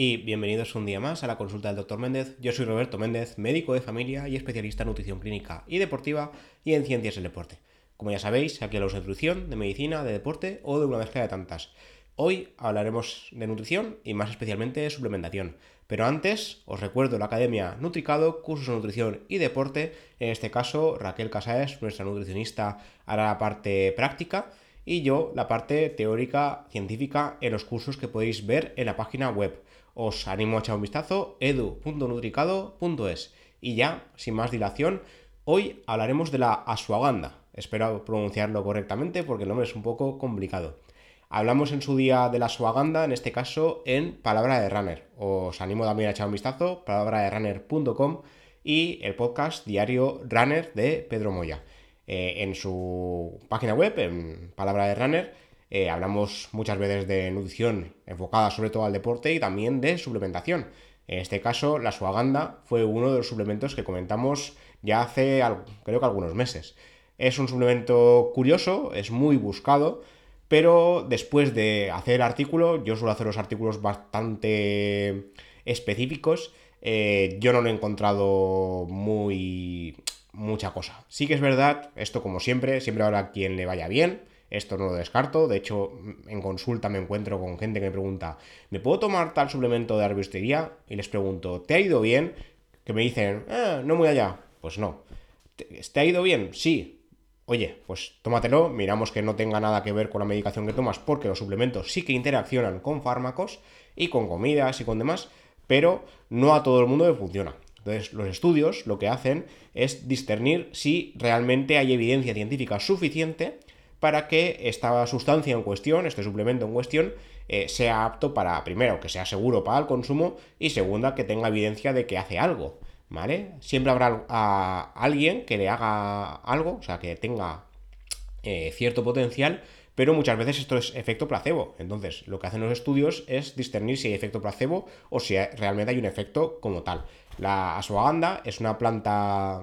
y bienvenidos un día más a la consulta del Dr. Méndez. Yo soy Roberto Méndez, médico de familia y especialista en nutrición clínica y deportiva y en ciencias del deporte. Como ya sabéis, aquí hablamos de nutrición, de medicina, de deporte o de una mezcla de tantas. Hoy hablaremos de nutrición y más especialmente de suplementación. Pero antes, os recuerdo la Academia Nutricado, cursos de nutrición y deporte. En este caso, Raquel Casaes, nuestra nutricionista, hará la parte práctica y yo la parte teórica científica en los cursos que podéis ver en la página web. Os animo a echar un vistazo edu.nutricado.es. Y ya, sin más dilación, hoy hablaremos de la ashwagandha. Espero pronunciarlo correctamente porque el nombre es un poco complicado. Hablamos en su día de la ashwagandha, en este caso en Palabra de Runner. Os animo también a echar un vistazo, palabraderunner.com y el podcast diario Runner de Pedro Moya. Eh, en su página web, en Palabra de Runner, eh, hablamos muchas veces de nutrición enfocada sobre todo al deporte y también de suplementación. En este caso, la suaganda fue uno de los suplementos que comentamos ya hace creo que algunos meses. Es un suplemento curioso, es muy buscado, pero después de hacer el artículo, yo suelo hacer los artículos bastante específicos, eh, yo no lo he encontrado muy mucha cosa. Sí que es verdad, esto como siempre, siempre habrá quien le vaya bien, esto no lo descarto, de hecho en consulta me encuentro con gente que me pregunta, ¿me puedo tomar tal suplemento de arboristería? Y les pregunto, ¿te ha ido bien? Que me dicen, eh, no muy allá. Pues no. ¿Te ha ido bien? Sí. Oye, pues tómatelo, miramos que no tenga nada que ver con la medicación que tomas, porque los suplementos sí que interaccionan con fármacos y con comidas y con demás, pero no a todo el mundo le funciona. Entonces, los estudios lo que hacen es discernir si realmente hay evidencia científica suficiente para que esta sustancia en cuestión, este suplemento en cuestión, eh, sea apto para, primero, que sea seguro para el consumo y segunda, que tenga evidencia de que hace algo, ¿vale? Siempre habrá a alguien que le haga algo, o sea, que tenga eh, cierto potencial, pero muchas veces esto es efecto placebo. Entonces, lo que hacen los estudios es discernir si hay efecto placebo o si realmente hay un efecto como tal. La ashwagandha es una planta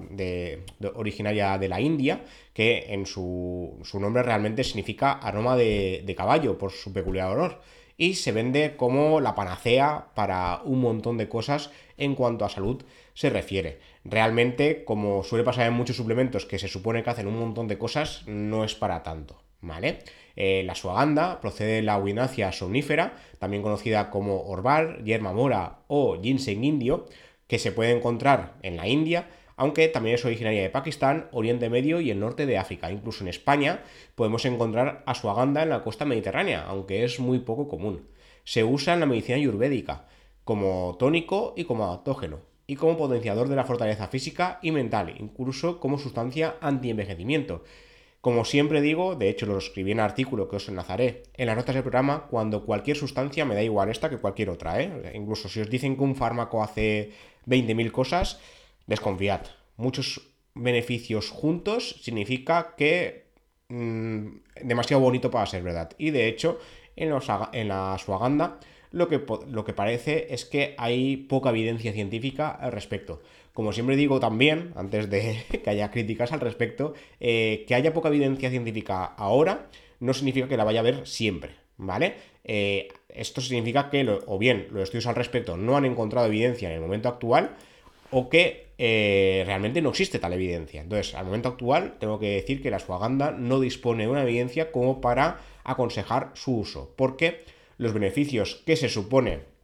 originaria de la India que en su, nombre realmente significa aroma de, de caballo por su peculiar olor y se vende como la panacea para un montón de cosas en cuanto a salud se refiere. Realmente, como suele pasar en muchos suplementos que se supone que hacen un montón de cosas, no es para tanto. ¿Vale? Eh, la suaganda procede de la Winacia somnífera, también conocida como orval, yerma mora o ginseng indio, que se puede encontrar en la India, aunque también es originaria de Pakistán, Oriente Medio y el norte de África. Incluso en España podemos encontrar asuaganda en la costa mediterránea, aunque es muy poco común. Se usa en la medicina ayurvédica como tónico y como adaptógeno, y como potenciador de la fortaleza física y mental, incluso como sustancia anti-envejecimiento. Como siempre digo, de hecho lo escribí en el artículo que os enlazaré en las notas del programa, cuando cualquier sustancia me da igual esta que cualquier otra, ¿eh? Incluso si os dicen que un fármaco hace 20.000 cosas, desconfiad. Muchos beneficios juntos significa que mm, demasiado bonito para ser verdad. Y de hecho, en, la suaganda lo que parece es que hay poca evidencia científica al respecto. Como siempre digo también, antes de que haya críticas al respecto, eh, que haya poca evidencia científica ahora no significa que la vaya a haber siempre, ¿vale? Eh, esto significa que o bien los estudios al respecto no han encontrado evidencia en el momento actual o que eh, realmente no existe tal evidencia. Entonces, al momento actual tengo que decir que la suaganda no dispone de una evidencia como para aconsejar su uso, porque los beneficios que se supone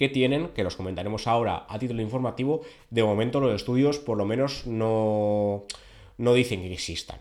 que tienen, que los comentaremos ahora a título informativo, de momento los estudios por lo menos no, no dicen que existan.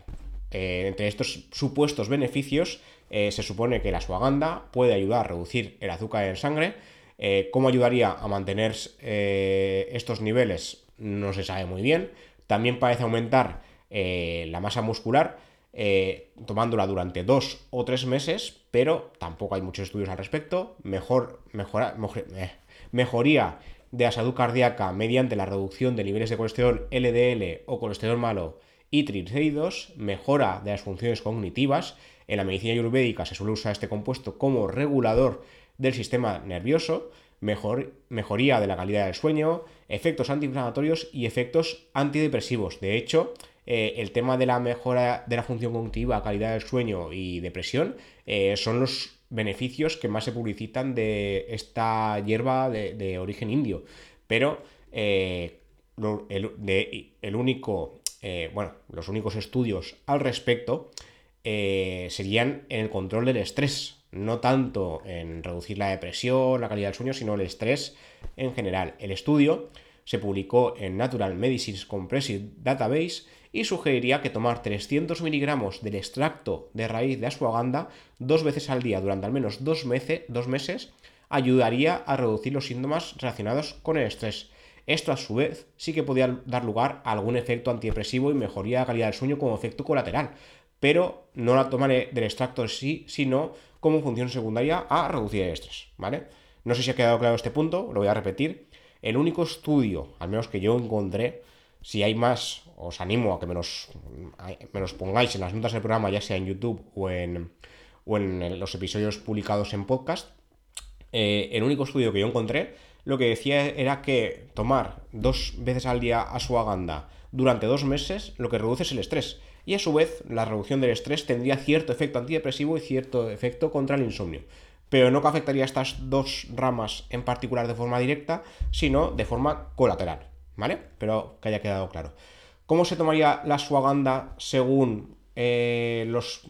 Eh, entre estos supuestos beneficios eh, se supone que la suaganda puede ayudar a reducir el azúcar en sangre. Eh, ¿Cómo ayudaría a mantener estos niveles? No se sabe muy bien. También parece aumentar la masa muscular eh, tomándola durante dos o tres meses, pero tampoco hay muchos estudios al respecto. Mejor, mejora, eh, mejoría de la cardíaca mediante la reducción de niveles de colesterol LDL o colesterol malo y triglicéridos, mejora de las funciones cognitivas. En la medicina ayurvédica se suele usar este compuesto como regulador del sistema nervioso, mejor, mejoría de la calidad del sueño, efectos antiinflamatorios y efectos antidepresivos. De hecho, eh, el tema de la mejora de la función cognitiva, calidad del sueño y depresión eh, son los beneficios que más se publicitan de esta hierba de, origen indio. Pero eh, el, único, eh, bueno, los únicos estudios al respecto eh, serían en el control del estrés, no tanto en reducir la depresión, la calidad del sueño, sino el estrés en general. El estudio se publicó en Natural Medicines Compressive Database y sugeriría que tomar 300 miligramos del extracto de raíz de ashwagandha dos veces al día durante al menos dos, dos meses ayudaría a reducir los síntomas relacionados con el estrés. Esto a su vez sí que podía dar lugar a algún efecto antidepresivo y mejoría la calidad del sueño como efecto colateral, pero no la toma del extracto en sí, sino como función secundaria a reducir el estrés, ¿vale? No sé si ha quedado claro este punto, lo voy a repetir. El único estudio, al menos que yo encontré, si hay más, os animo a que me los, pongáis en las notas del programa, ya sea en YouTube o en, en los episodios publicados en podcast. Eh, el único estudio que yo encontré lo que decía era que tomar dos veces al día ashwagandha durante dos meses lo que reduce es el estrés. Y a su vez, la reducción del estrés tendría cierto efecto antidepresivo y cierto efecto contra el insomnio. Pero no que afectaría a estas dos ramas en particular de forma directa, sino de forma colateral. ¿vale? Pero que haya quedado claro. ¿Cómo se tomaría la suaganda según eh, los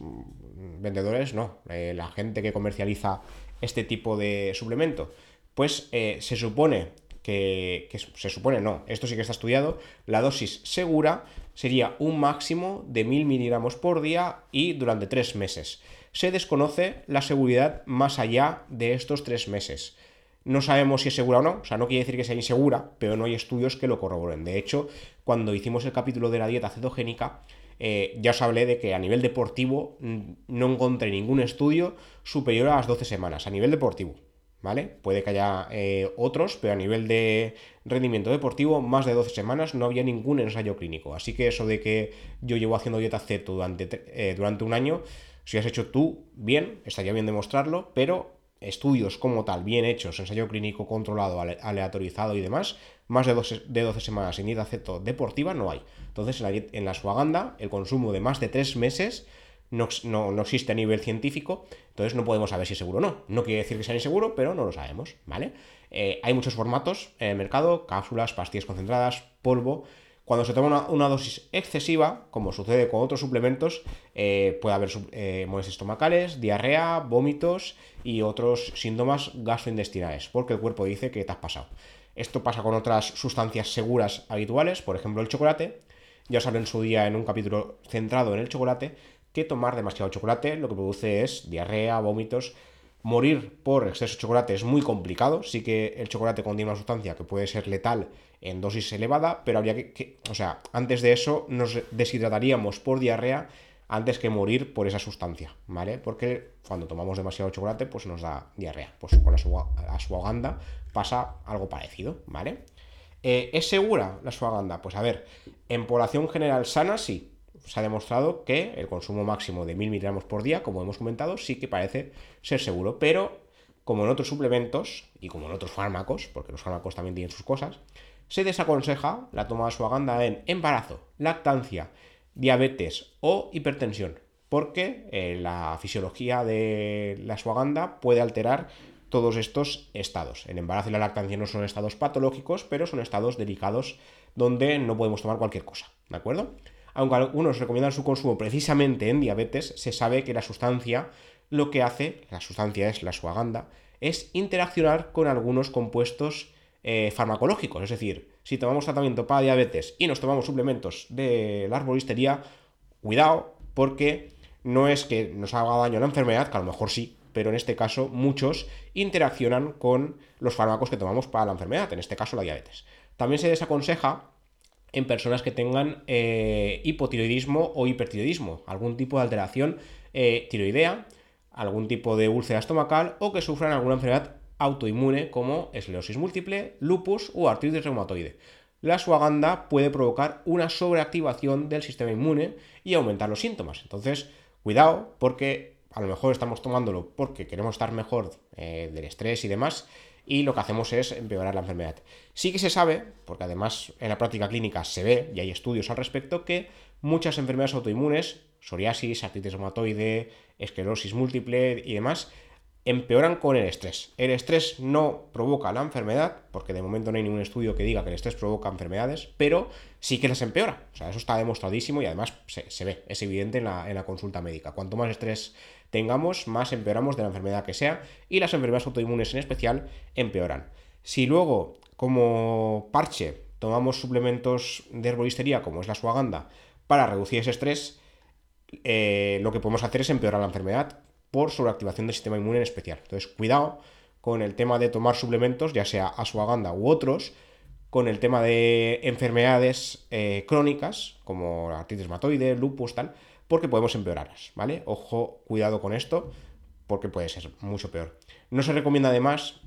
vendedores? No, eh, la gente que comercializa este tipo de suplemento. Pues eh, se supone que, que, se supone no, esto sí que está estudiado, la dosis segura sería un máximo de 1000 miligramos por día y durante tres meses. Se desconoce la seguridad más allá de estos tres meses. No sabemos si es segura o no, o sea, no quiere decir que sea insegura, pero no hay estudios que lo corroboren. De hecho, cuando hicimos el capítulo de la dieta cetogénica, eh, ya os hablé de que a nivel deportivo no encontré ningún estudio superior a las 12 semanas, a nivel deportivo, ¿vale? Puede que haya eh, otros, pero a nivel de rendimiento deportivo, más de 12 semanas no había ningún ensayo clínico. Así que eso de que yo llevo haciendo dieta ceto durante, eh, durante un año, si has hecho tú, bien, estaría bien demostrarlo, pero estudios como tal, bien hechos, ensayo clínico controlado, aleatorizado y demás, más de 12, de semanas sin dieta ceto deportiva no hay. Entonces, en la, en la suaganda, el consumo de más de 3 meses no, existe a nivel científico, entonces no podemos saber si es seguro o no. No quiere decir que sea inseguro, pero no lo sabemos, ¿vale? Eh, hay muchos formatos en el mercado, cápsulas, pastillas concentradas, polvo, cuando se toma una, dosis excesiva, como sucede con otros suplementos, eh, puede haber eh, molestias estomacales, diarrea, vómitos y otros síntomas gastrointestinales, porque el cuerpo dice que te has pasado. Esto pasa con otras sustancias seguras habituales, por ejemplo el chocolate. Ya os hablé en su día en un capítulo centrado en el chocolate, que tomar demasiado chocolate lo que produce es diarrea, vómitos, Morir por exceso de chocolate es muy complicado. Sí que el chocolate contiene una sustancia que puede ser letal en dosis elevada, pero habría que, o sea, antes de eso nos deshidrataríamos por diarrea antes que morir por esa sustancia, ¿vale? Porque cuando tomamos demasiado chocolate, pues nos da diarrea. Pues con la suaganda pasa algo parecido, ¿vale? Eh, ¿Es segura la suaganda? Pues a ver, en población general sana sí, se ha demostrado que el consumo máximo de 1000 miligramos por día, como hemos comentado, sí que parece ser seguro, pero como en otros suplementos y como en otros fármacos, porque los fármacos también tienen sus cosas, se desaconseja la toma de suaganda en embarazo, lactancia, diabetes o hipertensión, porque eh, la fisiología de la suaganda puede alterar todos estos estados. El embarazo y la lactancia no son estados patológicos, pero son estados delicados donde no podemos tomar cualquier cosa, ¿de acuerdo? Aunque algunos recomiendan su consumo precisamente en diabetes, se sabe que la sustancia lo que hace, la sustancia es la suaganda, es interaccionar con algunos compuestos eh, farmacológicos. Es decir, si tomamos tratamiento para diabetes y nos tomamos suplementos de la arboristería, cuidado, porque no es que nos haga daño la enfermedad, que a lo mejor sí, pero en este caso muchos interaccionan con los fármacos que tomamos para la enfermedad, en este caso la diabetes. También se desaconseja en personas que tengan eh, hipotiroidismo o hipertiroidismo, algún tipo de alteración eh, tiroidea, algún tipo de úlcera estomacal o que sufran alguna enfermedad autoinmune como esclerosis múltiple, lupus o artritis reumatoide. La suaganda puede provocar una sobreactivación del sistema inmune y aumentar los síntomas. Entonces, cuidado porque a lo mejor estamos tomándolo porque queremos estar mejor eh, del estrés y demás y lo que hacemos es empeorar la enfermedad. Sí que se sabe, porque además en la práctica clínica se ve y hay estudios al respecto, que muchas enfermedades autoinmunes, psoriasis, artritis reumatoide, esclerosis múltiple y demás, empeoran con el estrés. El estrés no provoca la enfermedad, porque de momento no hay ningún estudio que diga que el estrés provoca enfermedades, pero sí que las empeora. O sea, eso está demostradísimo y además se, ve, es evidente en la, en la, consulta médica. Cuanto más estrés tengamos, más empeoramos de la enfermedad que sea y las enfermedades autoinmunes en especial empeoran. Si luego, como parche, tomamos suplementos de herbolistería como es la suaganda para reducir ese estrés, eh, lo que podemos hacer es empeorar la enfermedad por sobreactivación del sistema inmune en especial. Entonces, cuidado con el tema de tomar suplementos, ya sea asuaganda u otros, con el tema de enfermedades eh, crónicas, como artritis reumatoide, lupus, tal, porque podemos empeorarlas, ¿vale? Ojo, cuidado con esto, porque puede ser mucho peor. No se recomienda además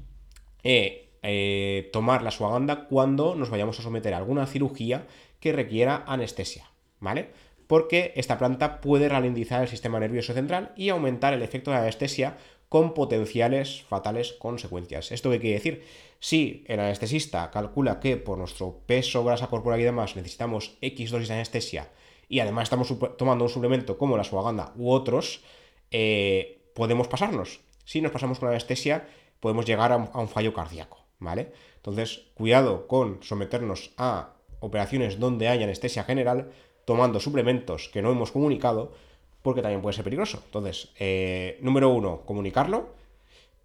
eh, eh, tomar la suaganda cuando nos vayamos a someter a alguna cirugía que requiera anestesia, ¿vale? Porque esta planta puede ralentizar el sistema nervioso central y aumentar el efecto de la anestesia con potenciales fatales consecuencias. ¿Esto qué quiere decir? Si el anestesista calcula que por nuestro peso, grasa corporal y demás necesitamos X dosis de anestesia y además estamos tomando un suplemento como la suaganda u otros, eh, podemos pasarnos. Si nos pasamos con anestesia, podemos llegar a un fallo cardíaco, ¿vale? Entonces, cuidado con someternos a operaciones donde haya anestesia general, tomando suplementos que no hemos comunicado, porque también puede ser peligroso. Entonces, eh, número uno, comunicarlo.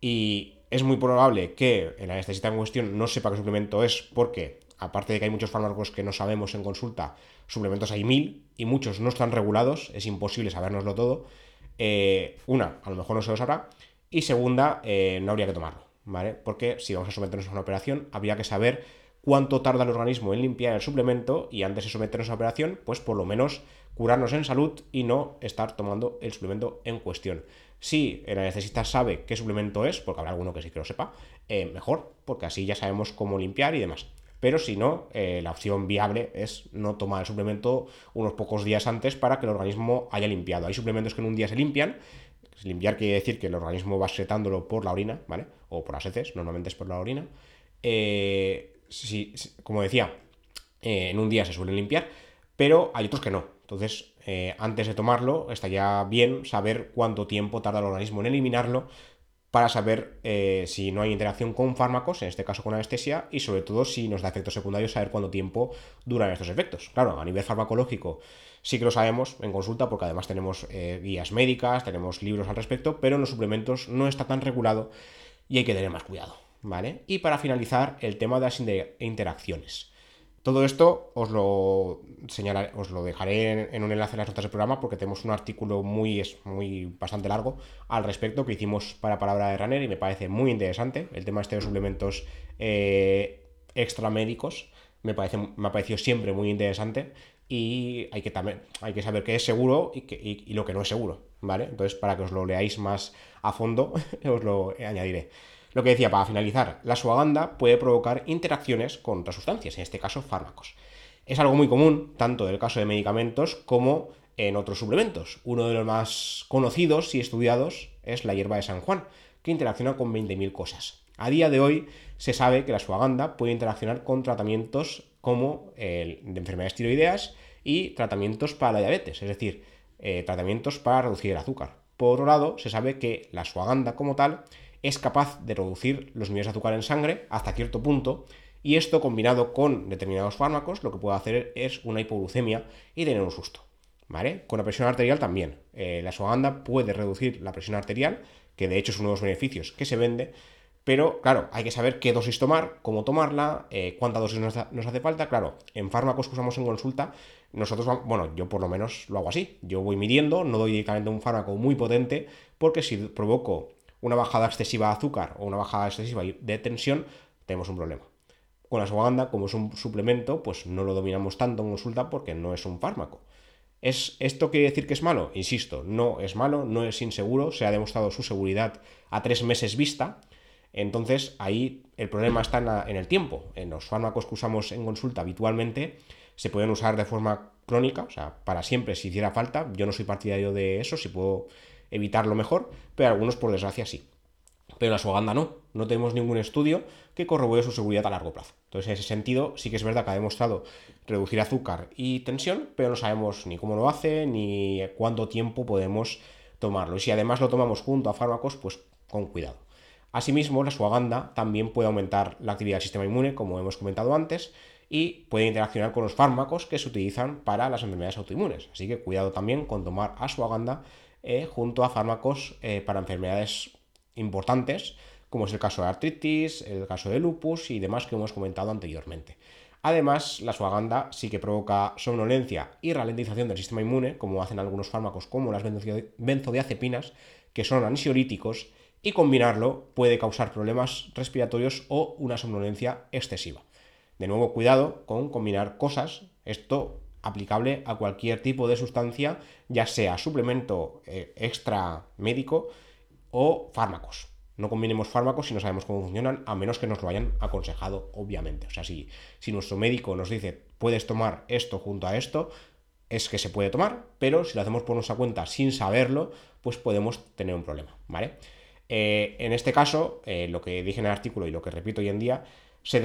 Y es muy probable que el anestesista en cuestión no sepa qué suplemento es, porque aparte de que hay muchos fármacos que no sabemos en consulta, suplementos hay mil y muchos no están regulados, es imposible sabernoslo todo. Eh, una, a lo mejor no se lo sabrá. Y segunda, eh, no habría que tomarlo, ¿vale? Porque si vamos a someternos a una operación, habría que saber cuánto tarda el organismo en limpiar el suplemento y antes de someternos a operación, pues por lo menos curarnos en salud y no estar tomando el suplemento en cuestión. Si el anestesista sabe qué suplemento es, porque habrá alguno que sí que lo sepa, eh, mejor, porque así ya sabemos cómo limpiar y demás. Pero si no, eh, la opción viable es no tomar el suplemento unos pocos días antes para que el organismo haya limpiado. Hay suplementos que en un día se limpian. Limpiar quiere decir que el organismo va setándolo por la orina, ¿vale? O por las heces, normalmente es por la orina. Eh, si, como decía, eh, en un día se suelen limpiar, pero hay otros que no. Entonces, eh, antes de tomarlo, estaría bien saber cuánto tiempo tarda el organismo en eliminarlo para saber eh, si no hay interacción con fármacos, en este caso con anestesia, y sobre todo si nos da efectos secundarios, saber cuánto tiempo duran estos efectos. Claro, a nivel farmacológico sí que lo sabemos en consulta, porque además tenemos guías médicas, tenemos libros al respecto, pero en los suplementos no está tan regulado y hay que tener más cuidado. ¿Vale? Y para finalizar, el tema de las interacciones. Todo esto os lo señalaré, lo dejaré en, un enlace en las notas del programa porque tenemos un artículo muy, muy bastante largo al respecto que hicimos para Palabra de Runner y me parece muy interesante. El tema este de suplementos eh, extramédicos me, parece, me ha parecido siempre muy interesante y hay que, también, hay que saber qué es seguro y, y lo que no es seguro, ¿vale? Entonces, para que os lo leáis más a fondo, os lo añadiré. Lo que decía, para finalizar, la suaganda puede provocar interacciones con otras sustancias, en este caso fármacos. Es algo muy común, tanto en el caso de medicamentos como en otros suplementos. Uno de los más conocidos y estudiados es la hierba de San Juan, que interacciona con 20.000 cosas. A día de hoy se sabe que la suaganda puede interaccionar con tratamientos como el de enfermedades tiroideas y tratamientos para la diabetes, es decir, eh, tratamientos para reducir el azúcar. Por otro lado, se sabe que la suaganda como tal es capaz de reducir los niveles de azúcar en sangre hasta cierto punto y esto combinado con determinados fármacos lo que puede hacer es una hipoglucemia y tener un susto. ¿Vale? Con la presión arterial también. Eh, la suaganda puede reducir la presión arterial, que de hecho es uno de los beneficios que se vende, pero claro, hay que saber qué dosis tomar, cómo tomarla, eh, cuánta dosis nos, hace falta. Claro, en fármacos que usamos en consulta, nosotros, bueno, yo por lo menos lo hago así. Yo voy midiendo, no doy directamente un fármaco muy potente, porque si provoco una bajada excesiva de azúcar o una bajada excesiva de tensión, tenemos un problema. Con la ashwagandha, como es un suplemento, pues no lo dominamos tanto en consulta porque no es un fármaco. ¿Es, ¿Esto quiere decir que es malo? Insisto, no es malo, no es inseguro, se ha demostrado su seguridad a tres meses vista. Entonces ahí el problema está en, en el tiempo. En los fármacos que usamos en consulta habitualmente se pueden usar de forma crónica, o sea, para siempre si hiciera falta. Yo no soy partidario de eso, si puedo evitarlo mejor, pero algunos por desgracia sí. Pero la suaganda no, no tenemos ningún estudio que corrobore su seguridad a largo plazo. Entonces, en ese sentido, sí que es verdad que ha demostrado reducir azúcar y tensión, pero no sabemos ni cómo lo hace ni cuánto tiempo podemos tomarlo. Y si además lo tomamos junto a fármacos, pues con cuidado. Asimismo, la suaganda también puede aumentar la actividad del sistema inmune, como hemos comentado antes, y puede interaccionar con los fármacos que se utilizan para las enfermedades autoinmunes. Así que cuidado también con tomar ashwagandha eh, junto a fármacos eh, para enfermedades importantes, como es el caso de artritis, el caso de lupus y demás que hemos comentado anteriormente. Además, la ashwagandha sí que provoca somnolencia y ralentización del sistema inmune, como hacen algunos fármacos como las benzodiazepinas, que son ansiolíticos, y combinarlo puede causar problemas respiratorios o una somnolencia excesiva. De nuevo, cuidado con combinar cosas. Esto aplicable a cualquier tipo de sustancia, ya sea suplemento eh, extra médico o fármacos. No combinemos fármacos si no sabemos cómo funcionan, a menos que nos lo hayan aconsejado, obviamente. O sea, si, nuestro médico nos dice, puedes tomar esto junto a esto, es que se puede tomar, pero si lo hacemos por nuestra cuenta sin saberlo, pues podemos tener un problema, ¿vale? Eh, en este caso, eh, lo que dije en el artículo y lo que repito hoy en día, se,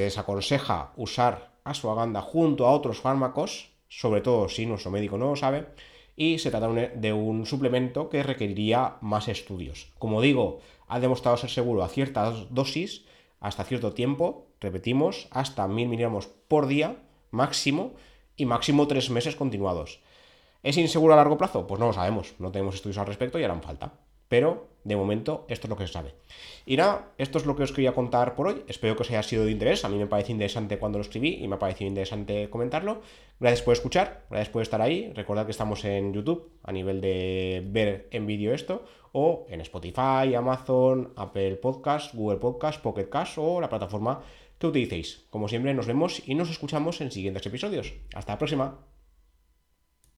desaconseja usar ashwagandha junto a otros fármacos, sobre todo si nuestro médico no lo sabe, y se trata de un suplemento que requeriría más estudios. Como digo, ha demostrado ser seguro a ciertas dosis, hasta cierto tiempo, repetimos, hasta 1000 miligramos por día máximo y máximo tres meses continuados. ¿Es inseguro a largo plazo? Pues no lo sabemos, no tenemos estudios al respecto y harán falta. Pero de momento esto es lo que se sabe. Y nada, esto es lo que os quería contar por hoy. Espero que os haya sido de interés. A mí me parece interesante cuando lo escribí y me ha parecido interesante comentarlo. Gracias por escuchar, gracias por estar ahí. Recordad que estamos en YouTube a nivel de ver en vídeo esto o en Spotify, Amazon, Apple Podcast, Google Podcast, Pocket Cast o la plataforma que utilicéis. Como siempre, nos vemos y nos escuchamos en siguientes episodios. Hasta la próxima.